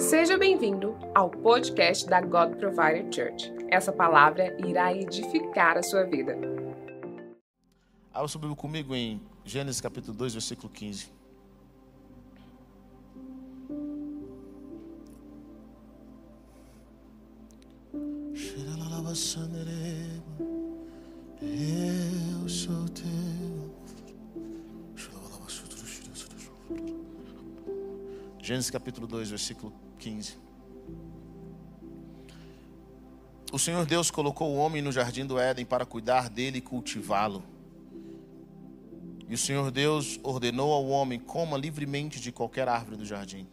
Seja bem-vindo ao podcast da God Provider Church. Essa palavra irá edificar a sua vida. Abra sua Bíblia comigo em Gênesis capítulo 2, versículo 15. Eu sou teu. Gênesis capítulo 2, versículo 15. O Senhor Deus colocou o homem no jardim do Éden para cuidar dele e cultivá-lo. E o Senhor Deus ordenou ao homem: coma livremente de qualquer árvore do jardim,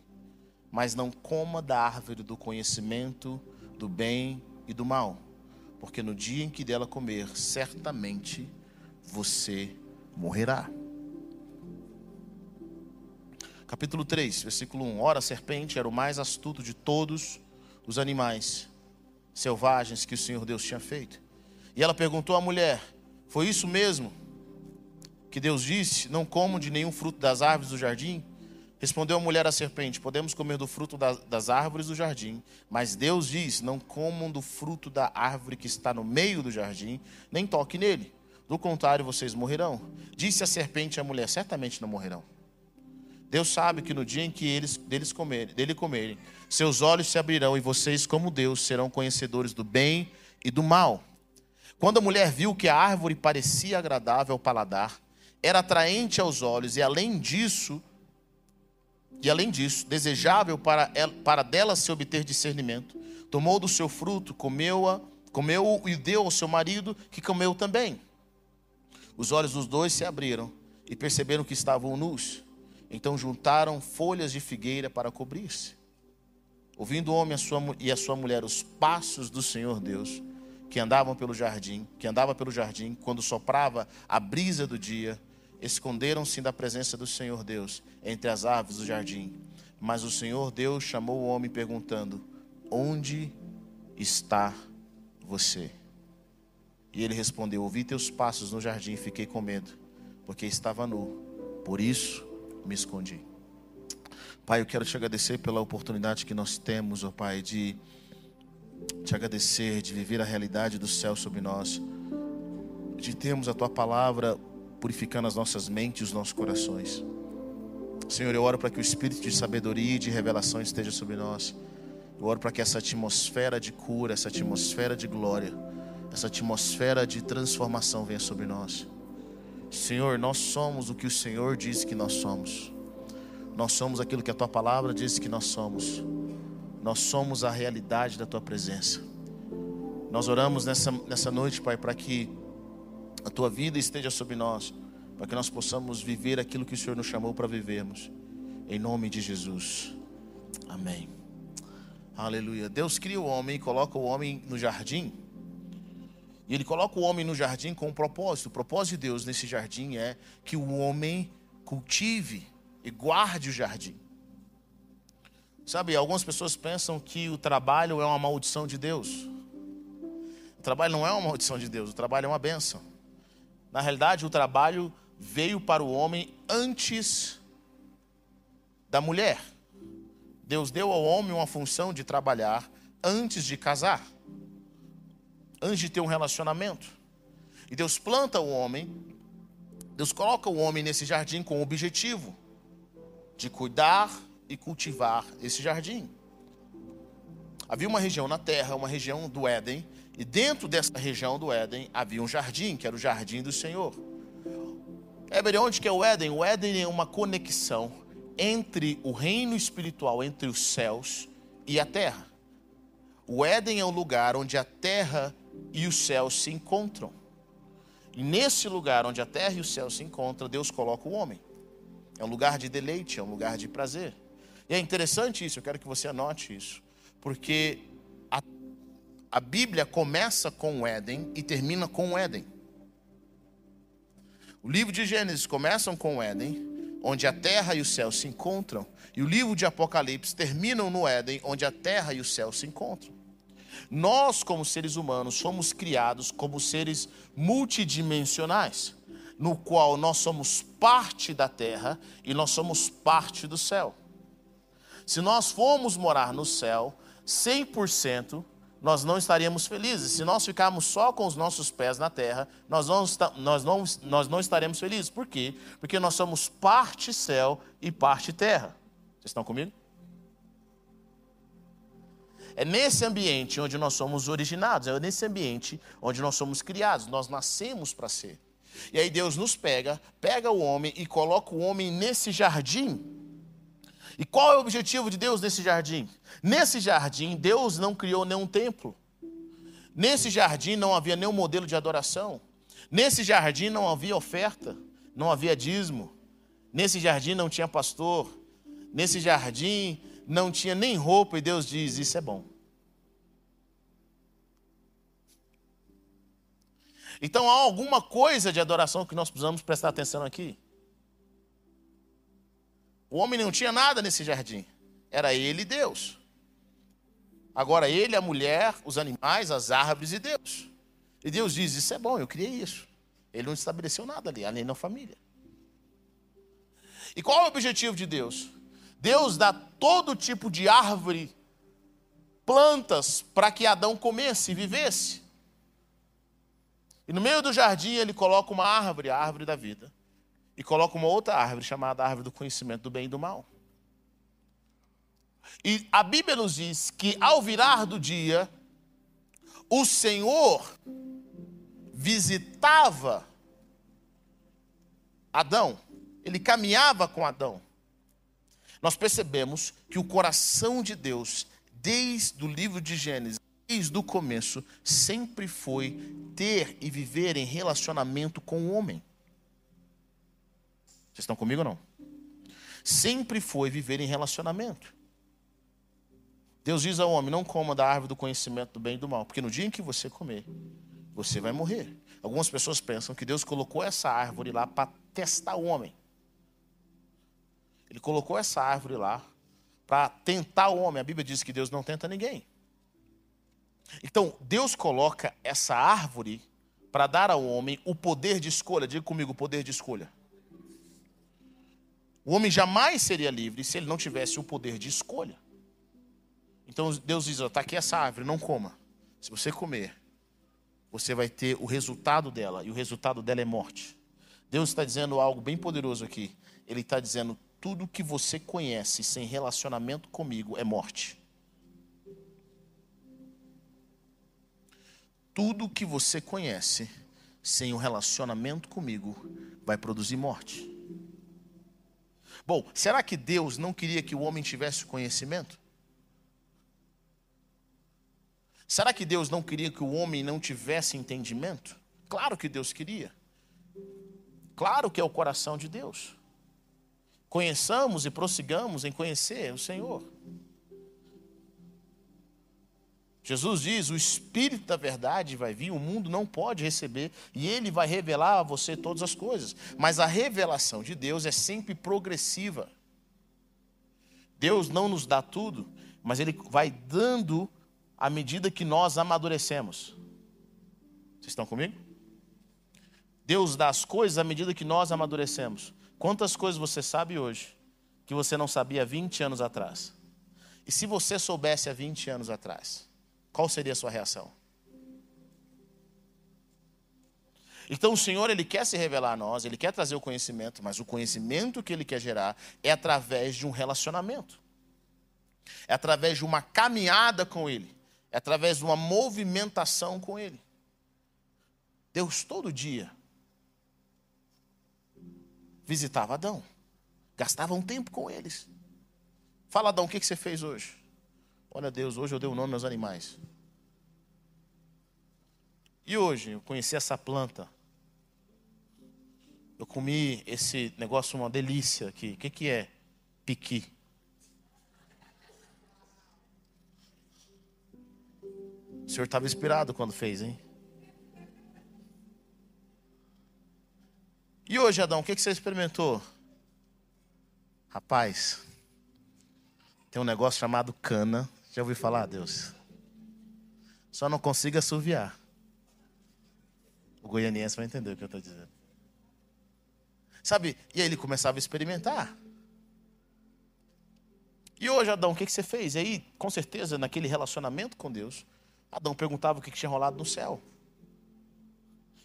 mas não coma da árvore do conhecimento do bem e do mal, porque no dia em que dela comer, certamente você morrerá. Capítulo 3, versículo 1. Ora, a serpente era o mais astuto de todos os animais selvagens que o Senhor Deus tinha feito. E ela perguntou à mulher: Foi isso mesmo que Deus disse? Não comam de nenhum fruto das árvores do jardim? Respondeu a mulher à serpente: Podemos comer do fruto das árvores do jardim, mas Deus diz: Não comam do fruto da árvore que está no meio do jardim, nem toque nele. Do contrário, vocês morrerão. Disse a serpente à mulher: Certamente não morrerão. Deus sabe que no dia em que eles deles comerem, dele comerem, seus olhos se abrirão e vocês, como Deus, serão conhecedores do bem e do mal. Quando a mulher viu que a árvore parecia agradável ao paladar, era atraente aos olhos e além disso, e além disso, desejável para, ela, para dela se obter discernimento, tomou do seu fruto, comeu-a, comeu e deu ao seu marido, que comeu também. Os olhos dos dois se abriram e perceberam que estavam nus. Então juntaram folhas de figueira para cobrir-se. Ouvindo o homem a sua, e a sua mulher os passos do Senhor Deus, que andavam pelo jardim, que andava pelo jardim, quando soprava a brisa do dia, esconderam-se da presença do Senhor Deus entre as árvores do jardim. Mas o Senhor Deus chamou o homem perguntando: Onde está você? E ele respondeu: Ouvi teus passos no jardim e fiquei com medo, porque estava nu. Por isso me escondi. Pai, eu quero te agradecer pela oportunidade que nós temos, ó oh Pai, de te agradecer, de viver a realidade do céu sobre nós, de termos a tua palavra purificando as nossas mentes e os nossos corações. Senhor, eu oro para que o espírito de sabedoria e de revelação esteja sobre nós. Eu oro para que essa atmosfera de cura, essa atmosfera de glória, essa atmosfera de transformação venha sobre nós. Senhor, nós somos o que o Senhor diz que nós somos. Nós somos aquilo que a tua palavra diz que nós somos. Nós somos a realidade da tua presença. Nós oramos nessa, nessa noite, Pai, para que a tua vida esteja sobre nós, para que nós possamos viver aquilo que o Senhor nos chamou para vivermos. Em nome de Jesus. Amém. Aleluia. Deus cria o homem e coloca o homem no jardim e ele coloca o homem no jardim com um propósito. O propósito de Deus nesse jardim é que o homem cultive e guarde o jardim. Sabe, algumas pessoas pensam que o trabalho é uma maldição de Deus. O trabalho não é uma maldição de Deus, o trabalho é uma benção. Na realidade, o trabalho veio para o homem antes da mulher. Deus deu ao homem uma função de trabalhar antes de casar antes de ter um relacionamento. E Deus planta o homem, Deus coloca o homem nesse jardim com o objetivo de cuidar e cultivar esse jardim. Havia uma região na terra, uma região do Éden, e dentro dessa região do Éden havia um jardim, que era o jardim do Senhor. É onde que é o Éden? O Éden é uma conexão entre o reino espiritual, entre os céus e a terra. O Éden é o lugar onde a terra e os céus se encontram. E nesse lugar onde a terra e o céu se encontram, Deus coloca o homem. É um lugar de deleite, é um lugar de prazer. E é interessante isso, eu quero que você anote isso, porque a, a Bíblia começa com o Éden e termina com o Éden. O livro de Gênesis começa com o Éden, onde a terra e o céu se encontram, e o livro de Apocalipse termina no Éden, onde a terra e o céu se encontram. Nós, como seres humanos, fomos criados como seres multidimensionais, no qual nós somos parte da terra e nós somos parte do céu. Se nós formos morar no céu, 100%, nós não estaríamos felizes. Se nós ficarmos só com os nossos pés na terra, nós nós não, nós não estaremos felizes. Por quê? Porque nós somos parte céu e parte terra. Vocês estão comigo? É nesse ambiente onde nós somos originados, é nesse ambiente onde nós somos criados, nós nascemos para ser. E aí Deus nos pega, pega o homem e coloca o homem nesse jardim. E qual é o objetivo de Deus nesse jardim? Nesse jardim, Deus não criou nenhum templo. Nesse jardim não havia nenhum modelo de adoração. Nesse jardim não havia oferta, não havia dízimo. Nesse jardim não tinha pastor. Nesse jardim não tinha nem roupa, e Deus diz: Isso é bom. Então há alguma coisa de adoração que nós precisamos prestar atenção aqui. O homem não tinha nada nesse jardim. Era ele e Deus. Agora ele, a mulher, os animais, as árvores e Deus. E Deus diz: Isso é bom, eu criei isso. Ele não estabeleceu nada ali, além da família. E qual é o objetivo de Deus? Deus dá todo tipo de árvore, plantas, para que Adão comesse e vivesse. E no meio do jardim ele coloca uma árvore, a árvore da vida e coloca uma outra árvore chamada árvore do conhecimento do bem e do mal. E a Bíblia nos diz que ao virar do dia, o Senhor visitava Adão, ele caminhava com Adão. Nós percebemos que o coração de Deus, desde o livro de Gênesis, desde o começo, sempre foi ter e viver em relacionamento com o homem. Vocês estão comigo ou não? Sempre foi viver em relacionamento. Deus diz ao homem: não coma da árvore do conhecimento do bem e do mal, porque no dia em que você comer, você vai morrer. Algumas pessoas pensam que Deus colocou essa árvore lá para testar o homem. Ele colocou essa árvore lá para tentar o homem. A Bíblia diz que Deus não tenta ninguém. Então, Deus coloca essa árvore para dar ao homem o poder de escolha. Diga comigo, o poder de escolha. O homem jamais seria livre se ele não tivesse o poder de escolha. Então Deus diz: está aqui essa árvore, não coma. Se você comer, você vai ter o resultado dela, e o resultado dela é morte. Deus está dizendo algo bem poderoso aqui. Ele está dizendo: tudo que você conhece sem relacionamento comigo é morte. Tudo que você conhece sem o relacionamento comigo vai produzir morte. Bom, será que Deus não queria que o homem tivesse conhecimento? Será que Deus não queria que o homem não tivesse entendimento? Claro que Deus queria. Claro que é o coração de Deus. Conheçamos e prossigamos em conhecer o Senhor. Jesus diz: o Espírito da verdade vai vir, o mundo não pode receber, e ele vai revelar a você todas as coisas. Mas a revelação de Deus é sempre progressiva. Deus não nos dá tudo, mas ele vai dando à medida que nós amadurecemos. Vocês estão comigo? Deus dá as coisas à medida que nós amadurecemos. Quantas coisas você sabe hoje que você não sabia 20 anos atrás? E se você soubesse há 20 anos atrás? qual seria a sua reação? Então o Senhor, Ele quer se revelar a nós, Ele quer trazer o conhecimento, mas o conhecimento que Ele quer gerar é através de um relacionamento. É através de uma caminhada com Ele. É através de uma movimentação com Ele. Deus todo dia visitava Adão. Gastava um tempo com eles. Fala, Adão, o que você fez hoje? Olha, Deus, hoje eu dei o um nome aos animais. E hoje eu conheci essa planta. Eu comi esse negócio, uma delícia aqui. O que, que é? Piqui. O senhor estava inspirado quando fez, hein? E hoje, Adão, o que, você experimentou? Rapaz, tem um negócio chamado cana já ouviu falar, Deus? Só não consigo assoviar. O goianiense vai entender o que eu estou dizendo. Sabe? E aí ele começava a experimentar. E hoje, Adão, o que você fez? E aí, com certeza, naquele relacionamento com Deus, Adão perguntava o que tinha rolado no céu.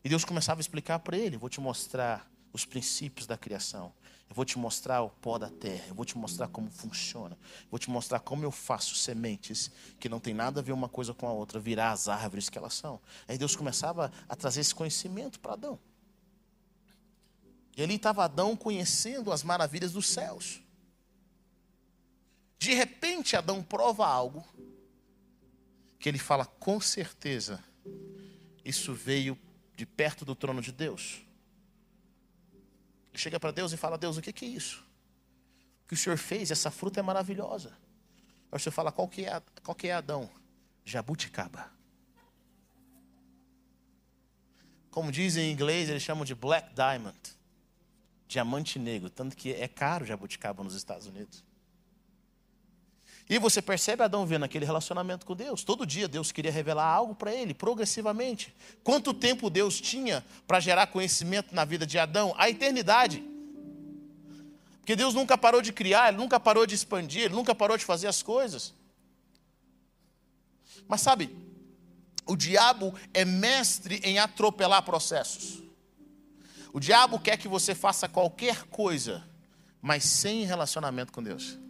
E Deus começava a explicar para ele: Vou te mostrar os princípios da criação. Eu vou te mostrar o pó da terra. Eu vou te mostrar como funciona. Eu vou te mostrar como eu faço sementes que não tem nada a ver uma coisa com a outra, virar as árvores que elas são. Aí Deus começava a trazer esse conhecimento para Adão. E ali estava Adão conhecendo as maravilhas dos céus. De repente, Adão prova algo que ele fala com certeza, isso veio de perto do trono de Deus. Chega para Deus e fala: Deus, o que é isso? O que o Senhor fez? Essa fruta é maravilhosa. Aí o Senhor fala: qual que é, qual que é Adão? Jabuticaba. Como dizem em inglês, eles chamam de black diamond diamante negro, tanto que é caro jabuticaba nos Estados Unidos. E você percebe Adão vendo aquele relacionamento com Deus. Todo dia Deus queria revelar algo para ele, progressivamente. Quanto tempo Deus tinha para gerar conhecimento na vida de Adão? A eternidade. Porque Deus nunca parou de criar, Ele nunca parou de expandir, Ele nunca parou de fazer as coisas. Mas sabe, o diabo é mestre em atropelar processos. O diabo quer que você faça qualquer coisa, mas sem relacionamento com Deus.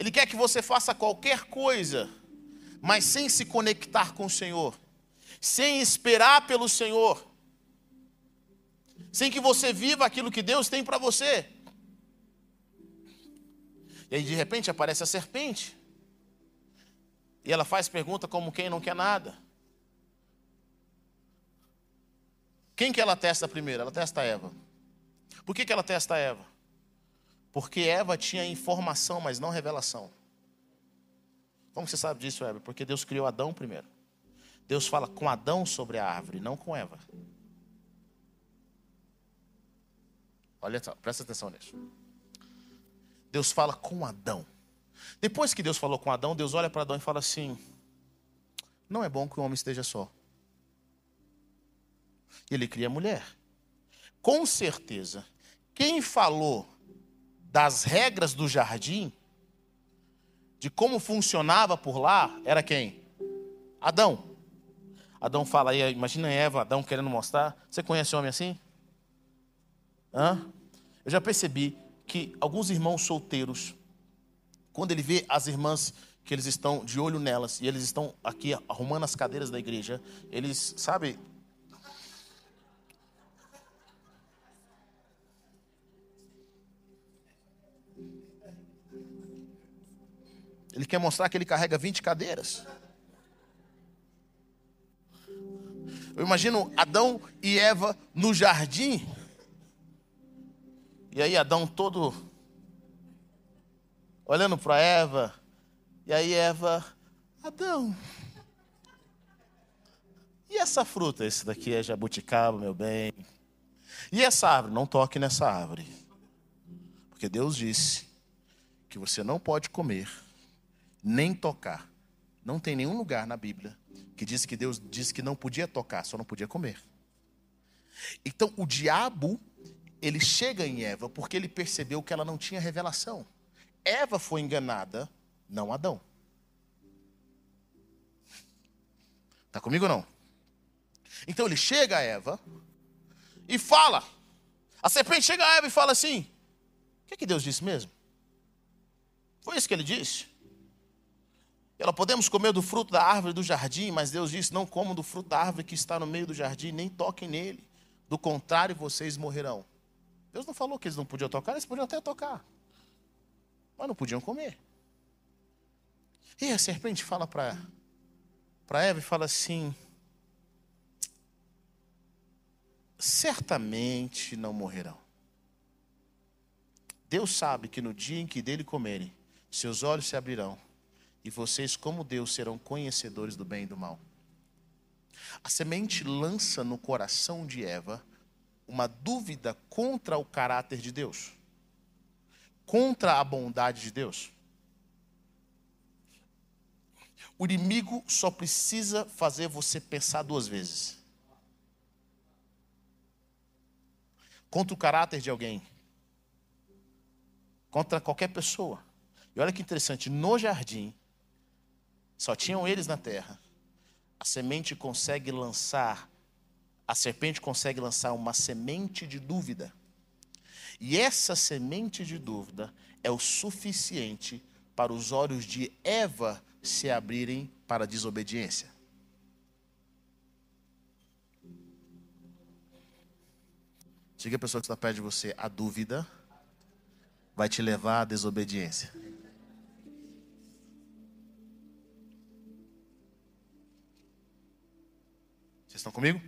Ele quer que você faça qualquer coisa, mas sem se conectar com o Senhor, sem esperar pelo Senhor, sem que você viva aquilo que Deus tem para você. E aí de repente aparece a serpente. E ela faz pergunta como quem não quer nada. Quem que ela testa primeiro? Ela testa Eva. Por que, que ela testa Eva? Porque Eva tinha informação, mas não revelação. Como você sabe disso, Eva? Porque Deus criou Adão primeiro. Deus fala com Adão sobre a árvore, não com Eva. Olha só, presta atenção nisso. Deus fala com Adão. Depois que Deus falou com Adão, Deus olha para Adão e fala assim: Não é bom que o homem esteja só ele cria mulher. Com certeza, quem falou das regras do jardim, de como funcionava por lá, era quem? Adão. Adão fala aí, imagina Eva, Adão querendo mostrar. Você conhece homem assim? Hã? Eu já percebi que alguns irmãos solteiros, quando ele vê as irmãs que eles estão de olho nelas e eles estão aqui arrumando as cadeiras da igreja, eles, sabe, Ele quer mostrar que ele carrega 20 cadeiras. Eu imagino Adão e Eva no jardim. E aí Adão todo olhando para Eva. E aí Eva, Adão. E essa fruta? Esse daqui é jabuticaba, meu bem. E essa árvore? Não toque nessa árvore. Porque Deus disse que você não pode comer nem tocar. Não tem nenhum lugar na Bíblia que diz que Deus disse que não podia tocar, só não podia comer. Então o diabo, ele chega em Eva porque ele percebeu que ela não tinha revelação. Eva foi enganada, não Adão. Está comigo ou não? Então ele chega a Eva e fala. A serpente chega a Eva e fala assim: O que, é que Deus disse mesmo? Foi isso que ele disse? Ela podemos comer do fruto da árvore do jardim, mas Deus disse: não comam do fruto da árvore que está no meio do jardim, nem toquem nele. Do contrário, vocês morrerão. Deus não falou que eles não podiam tocar, eles podiam até tocar, mas não podiam comer. E a serpente fala para para Eva e fala assim: certamente não morrerão. Deus sabe que no dia em que dele comerem, seus olhos se abrirão e vocês, como Deus, serão conhecedores do bem e do mal. A semente lança no coração de Eva uma dúvida contra o caráter de Deus, contra a bondade de Deus. O inimigo só precisa fazer você pensar duas vezes. Contra o caráter de alguém. contra qualquer pessoa. E olha que interessante, no jardim, só tinham eles na terra. A semente consegue lançar, a serpente consegue lançar uma semente de dúvida. E essa semente de dúvida é o suficiente para os olhos de Eva se abrirem para a desobediência. Diga a pessoa que está perto de você, a dúvida vai te levar à desobediência. Vocês estão comigo?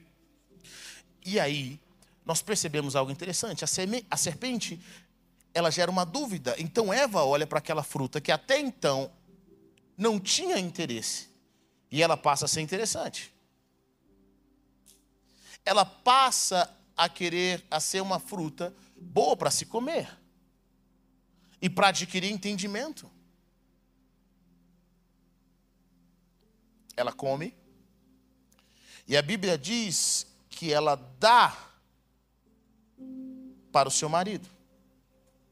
E aí, nós percebemos algo interessante. A, serpente, ela gera uma dúvida. Então, Eva olha para aquela fruta que até então não tinha interesse. E ela passa a ser interessante. Ela passa a querer a ser uma fruta boa para se comer e para adquirir entendimento. Ela come e a Bíblia diz que ela dá para o seu marido,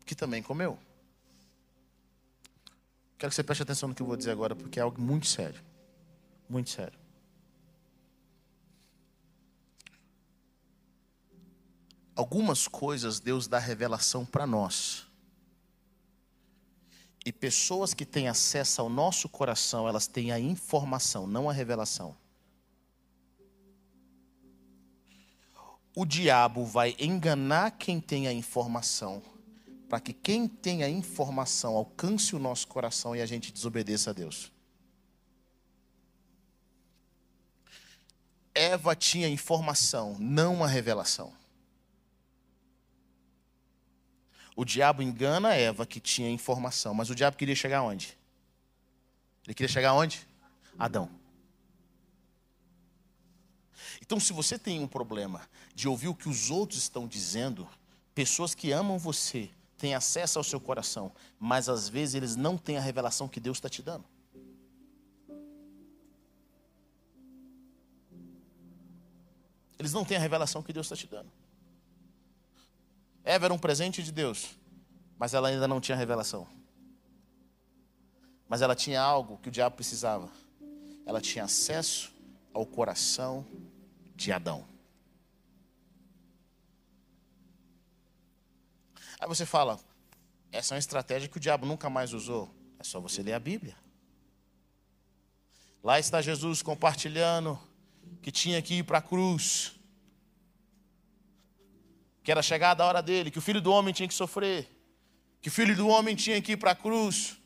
que também comeu. Quero que você preste atenção no que eu vou dizer agora, porque é algo muito sério. Muito sério. Algumas coisas Deus dá revelação para nós. E pessoas que têm acesso ao nosso coração, elas têm a informação, não a revelação. O diabo vai enganar quem tem a informação, para que quem tem a informação alcance o nosso coração e a gente desobedeça a Deus. Eva tinha informação, não a revelação. O diabo engana Eva, que tinha informação, mas o diabo queria chegar onde? Ele queria chegar onde? Adão. Então, se você tem um problema de ouvir o que os outros estão dizendo, pessoas que amam você têm acesso ao seu coração, mas às vezes eles não têm a revelação que Deus está te dando. Eles não têm a revelação que Deus está te dando. Eva era um presente de Deus, mas ela ainda não tinha revelação. Mas ela tinha algo que o diabo precisava. Ela tinha acesso ao coração de Adão. Aí você fala, essa é uma estratégia que o diabo nunca mais usou. É só você ler a Bíblia. Lá está Jesus compartilhando que tinha que ir para a cruz que era chegada a hora dele, que o filho do homem tinha que sofrer, que o filho do homem tinha que ir para a cruz,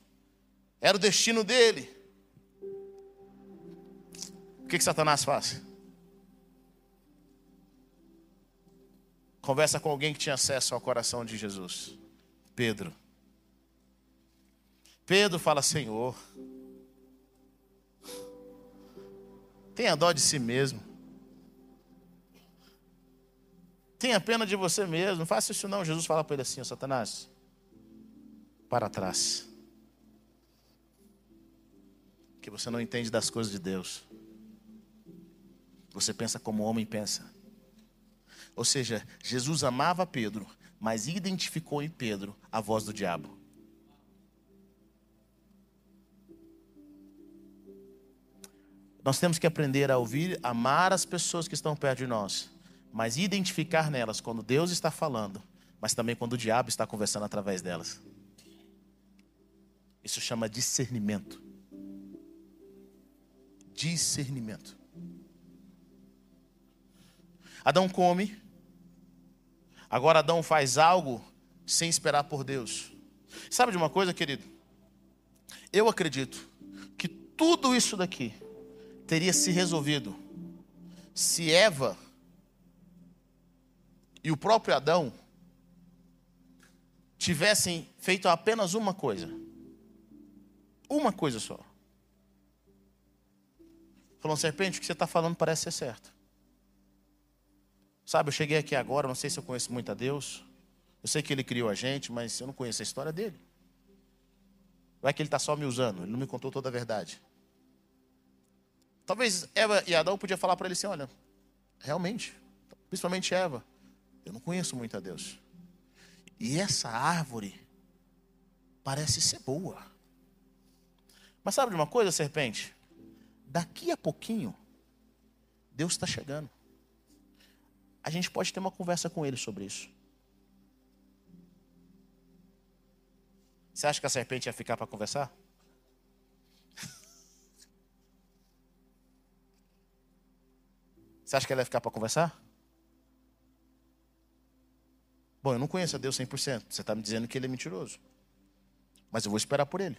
era o destino dele. O que, que Satanás faz? Conversa com alguém que tinha acesso ao coração de Jesus, Pedro. Pedro fala: Senhor, tenha dó de si mesmo. Tenha pena de você mesmo. Não faça isso não. Jesus fala para ele assim, Satanás. Para trás. Que você não entende das coisas de Deus. Você pensa como o homem pensa. Ou seja, Jesus amava Pedro, mas identificou em Pedro a voz do diabo. Nós temos que aprender a ouvir, amar as pessoas que estão perto de nós mas identificar nelas quando Deus está falando, mas também quando o diabo está conversando através delas. Isso chama discernimento. Discernimento. Adão come. Agora Adão faz algo sem esperar por Deus. Sabe de uma coisa, querido? Eu acredito que tudo isso daqui teria se resolvido se Eva e o próprio Adão tivessem feito apenas uma coisa. Uma coisa só. Falou, serpente, o que você está falando parece ser certo. Sabe, eu cheguei aqui agora, não sei se eu conheço muito a Deus. Eu sei que Ele criou a gente, mas eu não conheço a história dele. Vai que Ele está só me usando, Ele não me contou toda a verdade. Talvez Eva e Adão podiam falar para ele assim, olha, realmente, principalmente Eva, eu não conheço muito a Deus. E essa árvore parece ser boa. Mas sabe de uma coisa, serpente? Daqui a pouquinho, Deus está chegando. A gente pode ter uma conversa com ele sobre isso. Você acha que a serpente ia ficar para conversar? Você acha que ela ia ficar para conversar? Bom, eu não conheço a Deus 100%. Você está me dizendo que ele é mentiroso. Mas eu vou esperar por ele.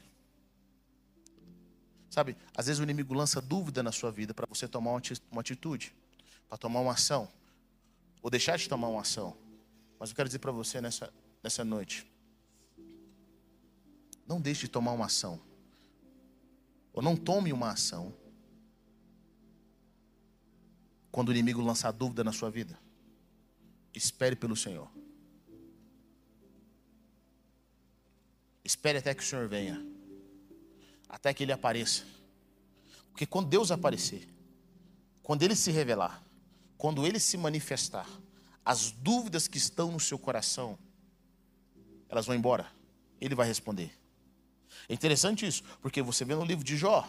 Sabe, às vezes o inimigo lança dúvida na sua vida para você tomar uma atitude, para tomar uma ação, ou deixar de tomar uma ação. Mas eu quero dizer para você nessa, nessa noite: não deixe de tomar uma ação, ou não tome uma ação, quando o inimigo lançar dúvida na sua vida. Espere pelo Senhor. Espere até que o Senhor venha até que ele apareça. Porque quando Deus aparecer, quando ele se revelar, quando ele se manifestar, as dúvidas que estão no seu coração, elas vão embora. Ele vai responder. É interessante isso, porque você vê no livro de Jó.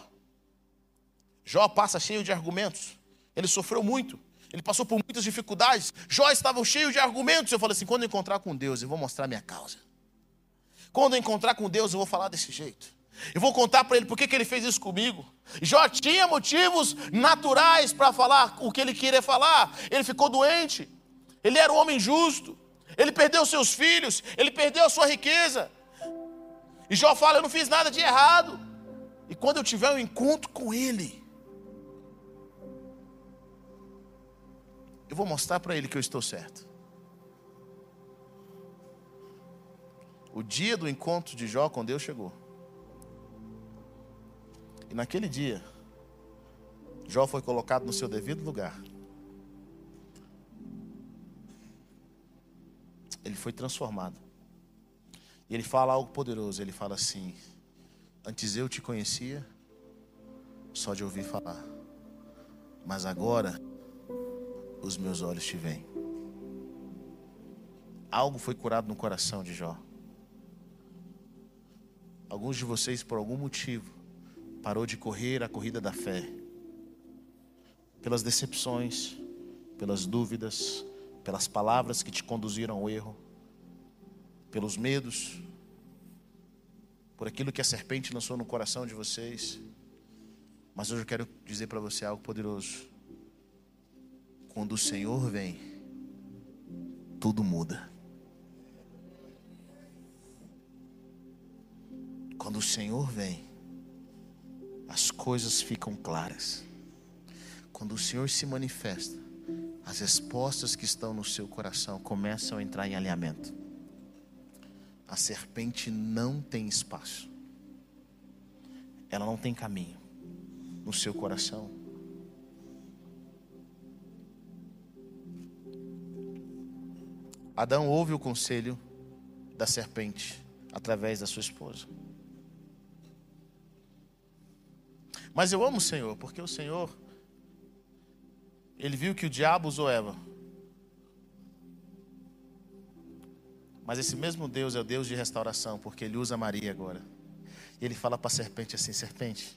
Jó passa cheio de argumentos. Ele sofreu muito. Ele passou por muitas dificuldades. Jó estava cheio de argumentos. Eu falei assim: quando eu encontrar com Deus, eu vou mostrar minha causa. Quando eu encontrar com Deus, eu vou falar desse jeito. Eu vou contar para ele por que ele fez isso comigo. Jó tinha motivos naturais para falar o que ele queria falar. Ele ficou doente. Ele era um homem justo. Ele perdeu seus filhos. Ele perdeu a sua riqueza. E Jó fala: Eu não fiz nada de errado. E quando eu tiver um encontro com ele, eu vou mostrar para ele que eu estou certo. O dia do encontro de Jó com Deus chegou. E naquele dia, Jó foi colocado no seu devido lugar. Ele foi transformado. E ele fala algo poderoso. Ele fala assim: Antes eu te conhecia, só de ouvir falar. Mas agora, os meus olhos te veem. Algo foi curado no coração de Jó. Alguns de vocês, por algum motivo, parou de correr a corrida da fé. Pelas decepções, pelas dúvidas, pelas palavras que te conduziram ao erro, pelos medos, por aquilo que a serpente lançou no coração de vocês. Mas hoje eu quero dizer para você algo poderoso. Quando o Senhor vem, tudo muda. Quando o Senhor vem, as coisas ficam claras. Quando o Senhor se manifesta, as respostas que estão no seu coração começam a entrar em alinhamento. A serpente não tem espaço, ela não tem caminho no seu coração. Adão ouve o conselho da serpente através da sua esposa. Mas eu amo o Senhor, porque o Senhor, ele viu que o diabo usou Eva. Mas esse mesmo Deus é o Deus de restauração, porque ele usa Maria agora. E ele fala para a serpente assim: serpente,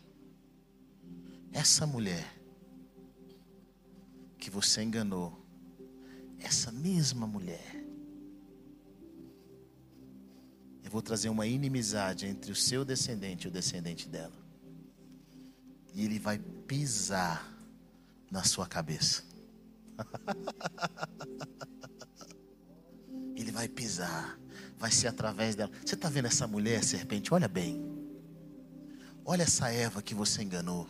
essa mulher que você enganou, essa mesma mulher, eu vou trazer uma inimizade entre o seu descendente e o descendente dela e ele vai pisar na sua cabeça. ele vai pisar, vai ser através dela. Você está vendo essa mulher, serpente? Olha bem. Olha essa Eva que você enganou.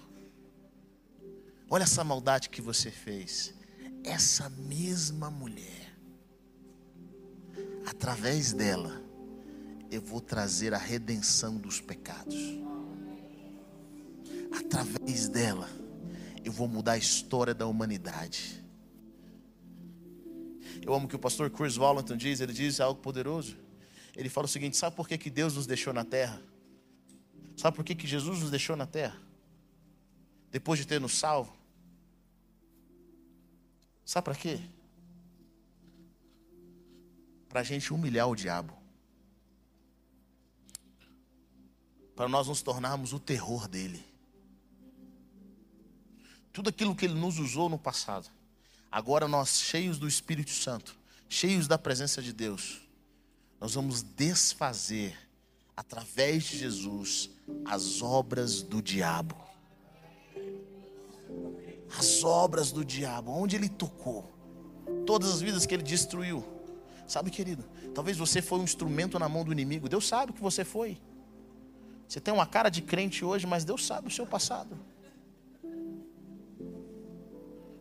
Olha essa maldade que você fez. Essa mesma mulher, através dela, eu vou trazer a redenção dos pecados através dela, eu vou mudar a história da humanidade. Eu amo que o pastor Chris Wallenton diz, ele diz algo poderoso. Ele fala o seguinte: sabe por que, que Deus nos deixou na terra? Sabe por que, que Jesus nos deixou na terra? Depois de ter nos salvo? Sabe para quê? Para a gente humilhar o diabo. para nós nos tornarmos o terror dele. Tudo aquilo que ele nos usou no passado, agora nós, cheios do Espírito Santo, cheios da presença de Deus, nós vamos desfazer, através de Jesus, as obras do diabo. As obras do diabo, onde ele tocou, todas as vidas que ele destruiu. Sabe, querido, talvez você foi um instrumento na mão do inimigo. Deus sabe que você foi. Você tem uma cara de crente hoje, mas Deus sabe o seu passado.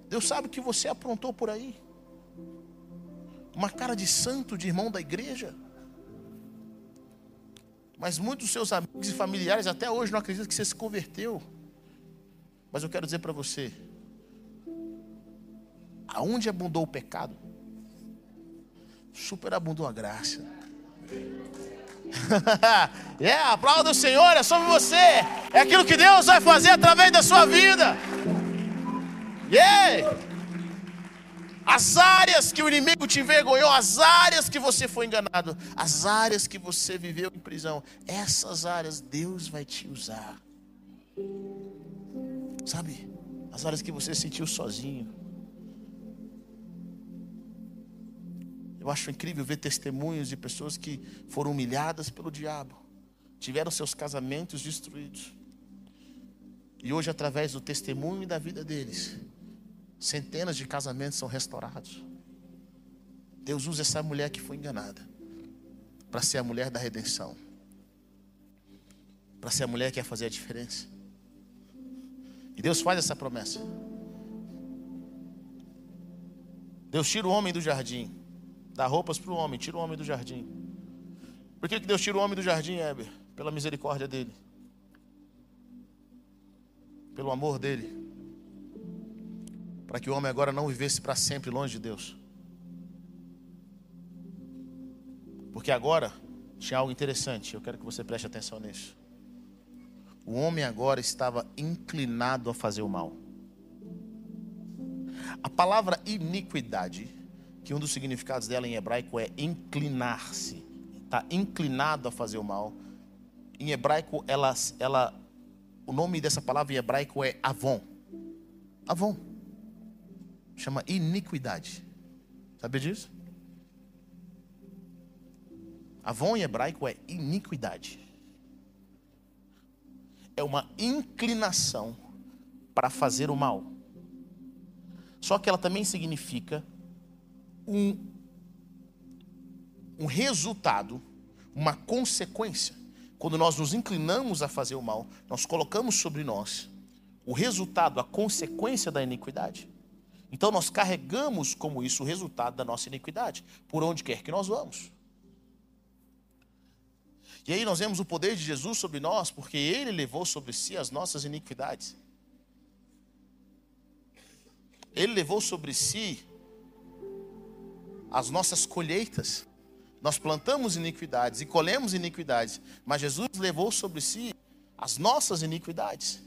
Deus sabe o que você aprontou por aí. Uma cara de santo, de irmão da igreja. Mas muitos dos seus amigos e familiares até hoje não acreditam que você se converteu. Mas eu quero dizer para você: aonde abundou o pecado, superabundou a graça. é, yeah, aplauda o Senhor, é sobre você. É aquilo que Deus vai fazer através da sua vida. Yeah! As áreas que o inimigo te envergonhou, as áreas que você foi enganado, as áreas que você viveu em prisão, essas áreas Deus vai te usar. Sabe? As áreas que você sentiu sozinho. Eu acho incrível ver testemunhos de pessoas que foram humilhadas pelo diabo, tiveram seus casamentos destruídos. E hoje, através do testemunho e da vida deles, Centenas de casamentos são restaurados. Deus usa essa mulher que foi enganada para ser a mulher da redenção, para ser a mulher que ia fazer a diferença. E Deus faz essa promessa. Deus tira o homem do jardim, dá roupas para o homem, tira o homem do jardim. Por que, que Deus tira o homem do jardim, Heber? Pela misericórdia dele, pelo amor dele para que o homem agora não vivesse para sempre longe de Deus. Porque agora tinha algo interessante, eu quero que você preste atenção nisso. O homem agora estava inclinado a fazer o mal. A palavra iniquidade, que um dos significados dela em hebraico é inclinar-se, está inclinado a fazer o mal. Em hebraico, ela, ela, o nome dessa palavra em hebraico é avon. Avon chama iniquidade. Sabe disso? Avon em hebraico é iniquidade. É uma inclinação para fazer o mal. Só que ela também significa um, um resultado, uma consequência. Quando nós nos inclinamos a fazer o mal, nós colocamos sobre nós o resultado, a consequência da iniquidade. Então nós carregamos como isso o resultado da nossa iniquidade, por onde quer que nós vamos. E aí nós vemos o poder de Jesus sobre nós, porque ele levou sobre si as nossas iniquidades. Ele levou sobre si as nossas colheitas. Nós plantamos iniquidades e colhemos iniquidades, mas Jesus levou sobre si as nossas iniquidades.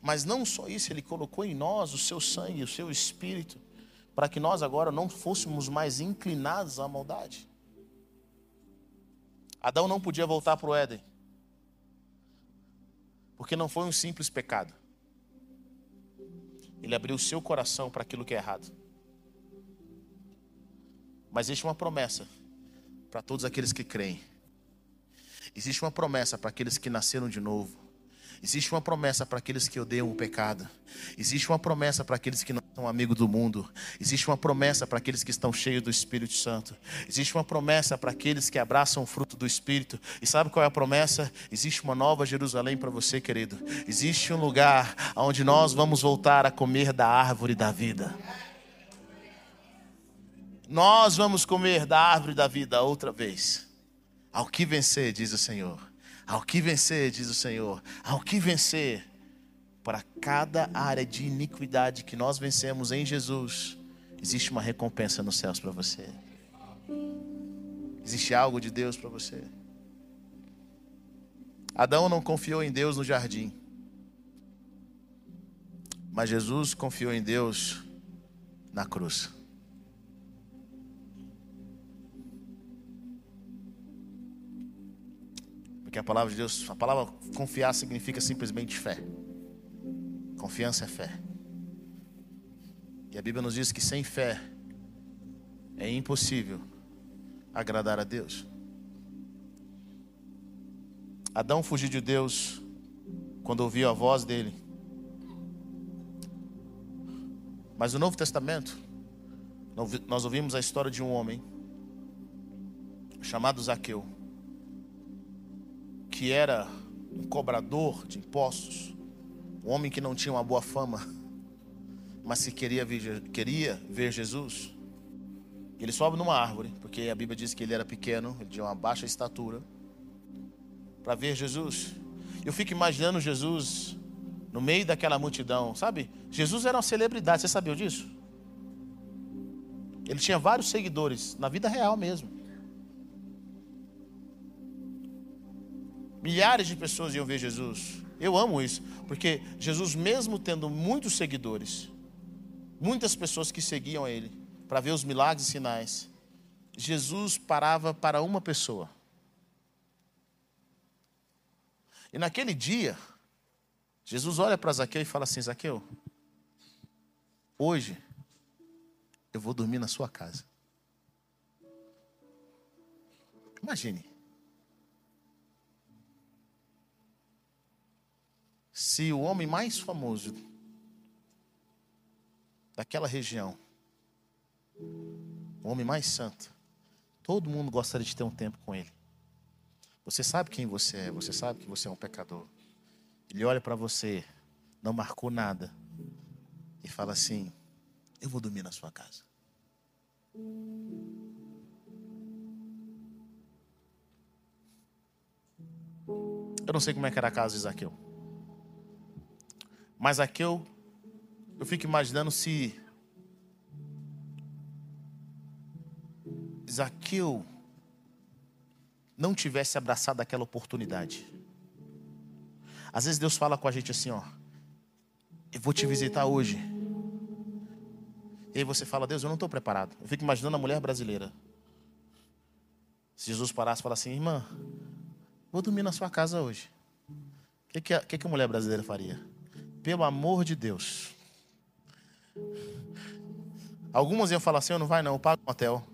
Mas não só isso, Ele colocou em nós o seu sangue, o seu espírito, para que nós agora não fôssemos mais inclinados à maldade. Adão não podia voltar para o Éden, porque não foi um simples pecado. Ele abriu o seu coração para aquilo que é errado. Mas existe uma promessa para todos aqueles que creem. Existe uma promessa para aqueles que nasceram de novo. Existe uma promessa para aqueles que odeiam o pecado. Existe uma promessa para aqueles que não são amigos do mundo. Existe uma promessa para aqueles que estão cheios do Espírito Santo. Existe uma promessa para aqueles que abraçam o fruto do Espírito. E sabe qual é a promessa? Existe uma nova Jerusalém para você, querido. Existe um lugar onde nós vamos voltar a comer da árvore da vida. Nós vamos comer da árvore da vida outra vez. Ao que vencer, diz o Senhor ao que vencer, diz o Senhor, ao que vencer, para cada área de iniquidade que nós vencemos em Jesus, existe uma recompensa nos céus para você. Existe algo de Deus para você. Adão não confiou em Deus no jardim, mas Jesus confiou em Deus na cruz. Porque a palavra de Deus, a palavra confiar significa simplesmente fé. Confiança é fé. E a Bíblia nos diz que sem fé é impossível agradar a Deus. Adão fugiu de Deus quando ouviu a voz dele. Mas no Novo Testamento, nós ouvimos a história de um homem chamado Zaqueu, que era um cobrador de impostos, um homem que não tinha uma boa fama, mas que queria ver, queria ver Jesus. Ele sobe numa árvore, porque a Bíblia diz que ele era pequeno, ele tinha uma baixa estatura, para ver Jesus. Eu fico imaginando Jesus no meio daquela multidão, sabe? Jesus era uma celebridade, você sabia disso? Ele tinha vários seguidores, na vida real mesmo. Milhares de pessoas iam ver Jesus. Eu amo isso, porque Jesus, mesmo tendo muitos seguidores, muitas pessoas que seguiam ele para ver os milagres e sinais, Jesus parava para uma pessoa. E naquele dia, Jesus olha para Zaqueu e fala assim: Zaqueu, hoje eu vou dormir na sua casa. Imagine. Se o homem mais famoso daquela região, o homem mais santo, todo mundo gostaria de ter um tempo com ele. Você sabe quem você é, você sabe que você é um pecador. Ele olha para você, não marcou nada, e fala assim: Eu vou dormir na sua casa. Eu não sei como é que era a casa de Zaqueu. Mas Zaqueu, eu fico imaginando se Zaqueu não tivesse abraçado aquela oportunidade. Às vezes Deus fala com a gente assim, ó, eu vou te visitar hoje. E aí você fala, Deus, eu não estou preparado. Eu fico imaginando a mulher brasileira. Se Jesus parasse e falasse assim, irmã, vou dormir na sua casa hoje. O que, que, que, que a mulher brasileira faria? Pelo amor de Deus. Algumas iam falar assim, eu não vai não, eu pago um hotel.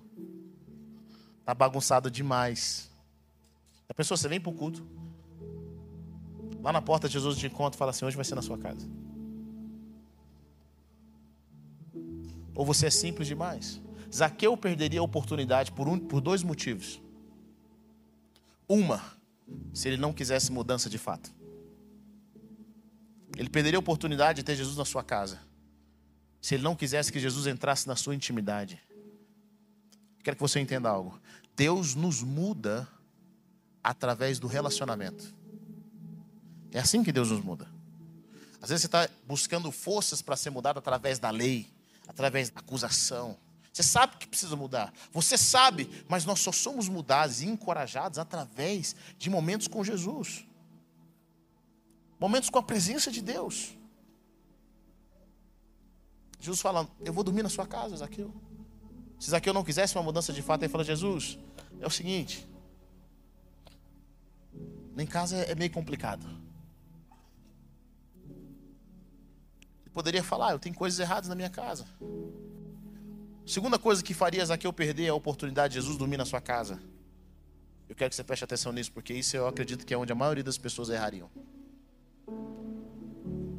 Tá bagunçado demais. A pessoa, você vem para o culto. Lá na porta, Jesus te encontra e fala assim: hoje vai ser na sua casa. Ou você é simples demais. Zaqueu perderia a oportunidade por, um, por dois motivos. Uma, se ele não quisesse mudança de fato. Ele perderia a oportunidade de ter Jesus na sua casa. Se ele não quisesse que Jesus entrasse na sua intimidade. Quero que você entenda algo. Deus nos muda através do relacionamento. É assim que Deus nos muda. Às vezes você está buscando forças para ser mudado através da lei, através da acusação. Você sabe que precisa mudar. Você sabe, mas nós só somos mudados e encorajados através de momentos com Jesus. Momentos com a presença de Deus. Jesus fala: Eu vou dormir na sua casa, Zaqueu. Se Zaqueu não quisesse uma mudança de fato, ele fala: Jesus, é o seguinte, em casa é meio complicado. Ele poderia falar, eu tenho coisas erradas na minha casa. Segunda coisa que faria Zaqueu perder a oportunidade de Jesus dormir na sua casa. Eu quero que você preste atenção nisso, porque isso eu acredito que é onde a maioria das pessoas errariam.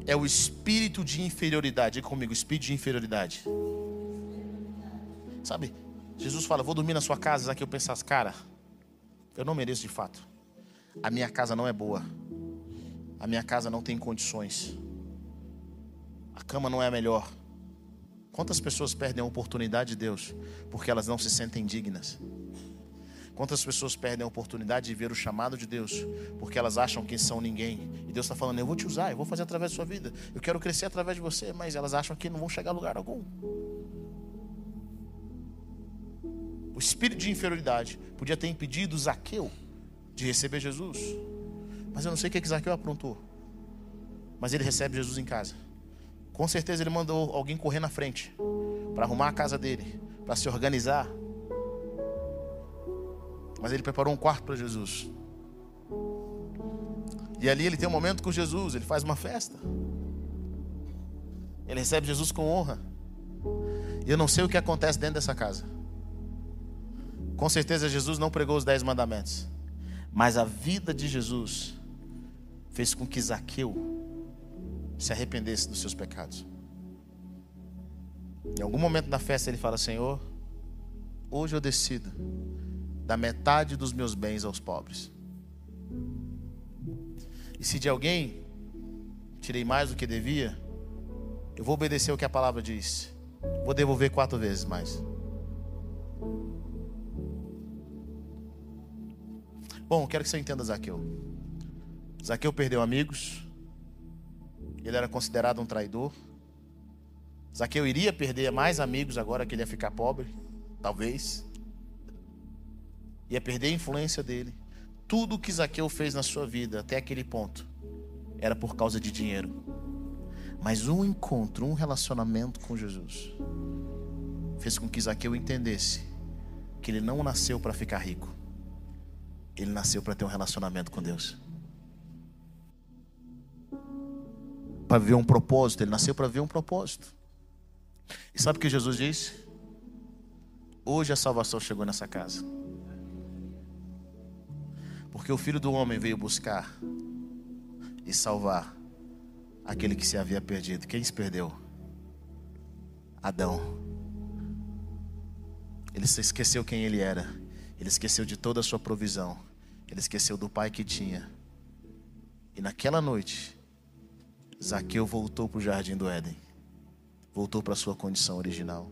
É o espírito de inferioridade. Diga comigo, espírito de inferioridade. Sabe, Jesus fala, vou dormir na sua casa. Zaqueu pensasse, cara, eu não mereço de fato. A minha casa não é boa. A minha casa não tem condições. A cama não é a melhor. Quantas pessoas perdem a oportunidade de Deus porque elas não se sentem dignas? Quantas pessoas perdem a oportunidade de ver o chamado de Deus porque elas acham que são ninguém? E Deus está falando: Eu vou te usar, eu vou fazer através da sua vida, eu quero crescer através de você, mas elas acham que não vão chegar a lugar algum. O espírito de inferioridade podia ter impedido Zaqueu de receber Jesus. Mas eu não sei o que, que Zaqueu aprontou. Mas ele recebe Jesus em casa. Com certeza ele mandou alguém correr na frente para arrumar a casa dele, para se organizar. Mas ele preparou um quarto para Jesus. E ali ele tem um momento com Jesus, ele faz uma festa. Ele recebe Jesus com honra. E eu não sei o que acontece dentro dessa casa. Com certeza Jesus não pregou os dez mandamentos. Mas a vida de Jesus fez com que Zaqueu se arrependesse dos seus pecados. Em algum momento da festa ele fala: Senhor, hoje eu decido dar metade dos meus bens aos pobres. E se de alguém tirei mais do que devia, eu vou obedecer o que a palavra diz. Vou devolver quatro vezes mais. Bom, quero que você entenda Zaqueu. Zaqueu perdeu amigos. Ele era considerado um traidor. Zaqueu iria perder mais amigos agora que ele ia ficar pobre, talvez. Ia perder a influência dele. Tudo que Zaqueu fez na sua vida até aquele ponto era por causa de dinheiro. Mas um encontro, um relacionamento com Jesus fez com que Zaqueu entendesse que ele não nasceu para ficar rico. Ele nasceu para ter um relacionamento com Deus. Para ver um propósito, ele nasceu para ver um propósito. E sabe o que Jesus disse? Hoje a salvação chegou nessa casa. Porque o filho do homem veio buscar e salvar aquele que se havia perdido. Quem se perdeu? Adão. Ele se esqueceu quem ele era. Ele esqueceu de toda a sua provisão. Ele esqueceu do pai que tinha. E naquela noite, Zaqueu voltou para o jardim do Éden. Voltou para a sua condição original.